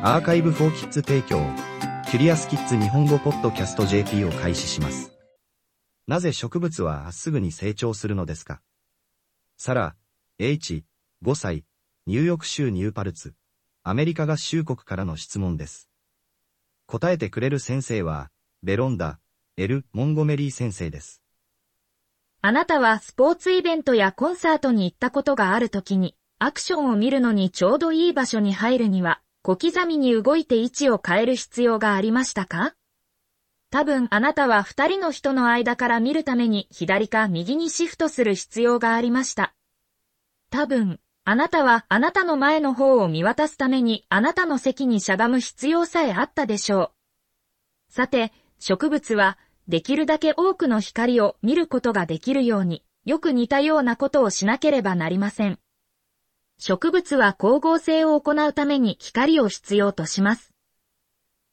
アーカイブフォーキッズ提供、キュリアスキッズ日本語ポッドキャスト JP を開始します。なぜ植物はすぐに成長するのですか？サラ、H、5歳、ニューヨーク州ニューパルツ、アメリカ合衆国からの質問です。答えてくれる先生は、ベロンダ、エル・モンゴメリー先生です。あなたはスポーツイベントやコンサートに行ったことがあるときに、アクションを見るのにちょうどいい場所に入るには、小刻みに動いて位置を変える必要がありましたか？多分あなたは二人の人の間から見るために左か右にシフトする必要がありました。多分、あなたはあなたの前の方を見渡すためにあなたの席にしゃがむ必要さえあったでしょう。さて、植物はできるだけ多くの光を見ることができるように、よく似たようなことをしなければなりません。植物は光合成を行うために光を必要とします。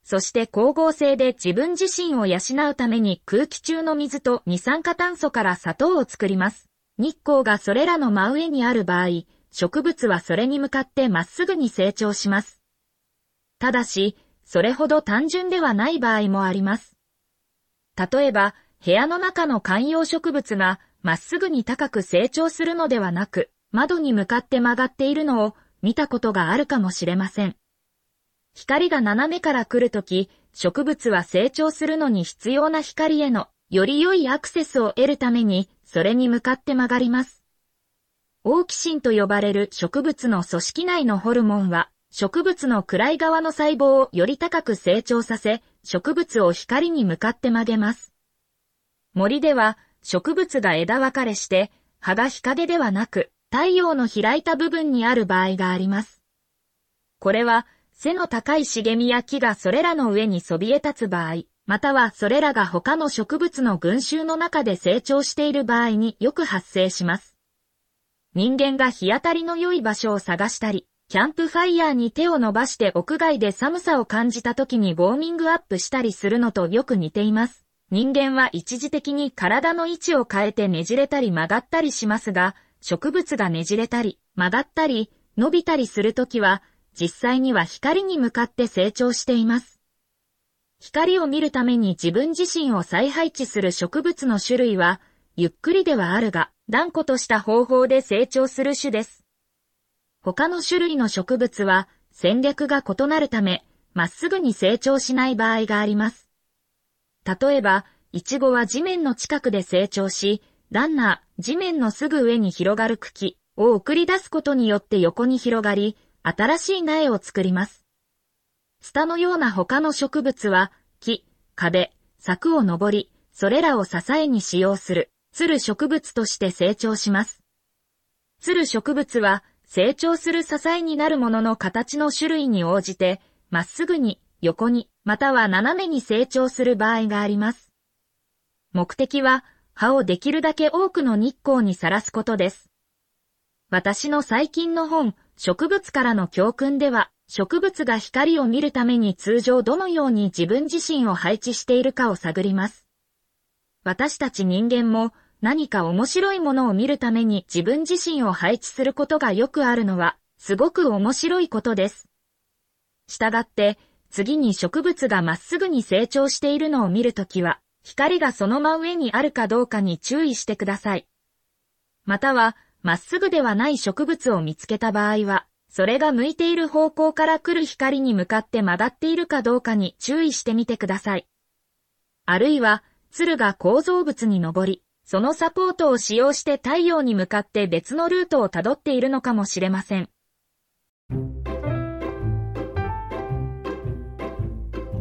そして光合成で自分自身を養うために空気中の水と二酸化炭素から砂糖を作ります。日光がそれらの真上にある場合、植物はそれに向かってまっすぐに成長します。ただし、それほど単純ではない場合もあります。例えば、部屋の中の観葉植物がまっすぐに高く成長するのではなく、窓に向かって曲がっているのを見たことがあるかもしれません。光が斜めから来るとき、植物は成長するのに必要な光へのより良いアクセスを得るために、それに向かって曲がります。オーキシンと呼ばれる植物の組織内のホルモンは、植物の暗い側の細胞をより高く成長させ、植物を光に向かって曲げます。森では植物が枝分かれして、葉が日陰ではなく、太陽の開いた部分にある場合があります。これは、背の高い茂みや木がそれらの上にそびえ立つ場合、またはそれらが他の植物の群衆の中で成長している場合によく発生します。人間が日当たりの良い場所を探したり、キャンプファイヤーに手を伸ばして屋外で寒さを感じた時にウォーミングアップしたりするのとよく似ています。人間は一時的に体の位置を変えてねじれたり曲がったりしますが、植物がねじれたり曲がったり伸びたりするときは、実際には光に向かって成長しています。光を見るために自分自身を再配置する植物の種類は、ゆっくりではあるが、断固とした方法で成長する種です。他の種類の植物は戦略が異なるため、まっすぐに成長しない場合があります。例えば、イチゴは地面の近くで成長し、ランナー、地面のすぐ上に広がる茎を送り出すことによって横に広がり、新しい苗を作ります。ツタのような他の植物は、木、壁、柵を登り、それらを支えに使用する、つる植物として成長します。つる植物は、成長する支えになるものの形の種類に応じて、まっすぐに、横に、または斜めに成長する場合があります。目的は、葉をできるだけ多くの日光にさらすことです。私の最近の本、植物からの教訓では、植物が光を見るために通常どのように自分自身を配置しているかを探ります。私たち人間も何か面白いものを見るために自分自身を配置することがよくあるのは、すごく面白いことです。したがって、次に植物がまっすぐに成長しているのを見るときは、光がその真上にあるかどうかに注意してください。または、まっすぐではない植物を見つけた場合は、それが向いている方向から来る光に向かって曲がっているかどうかに注意してみてください。あるいは、鶴が構造物に登り、そのサポートを使用して太陽に向かって別のルートをたどっているのかもしれません。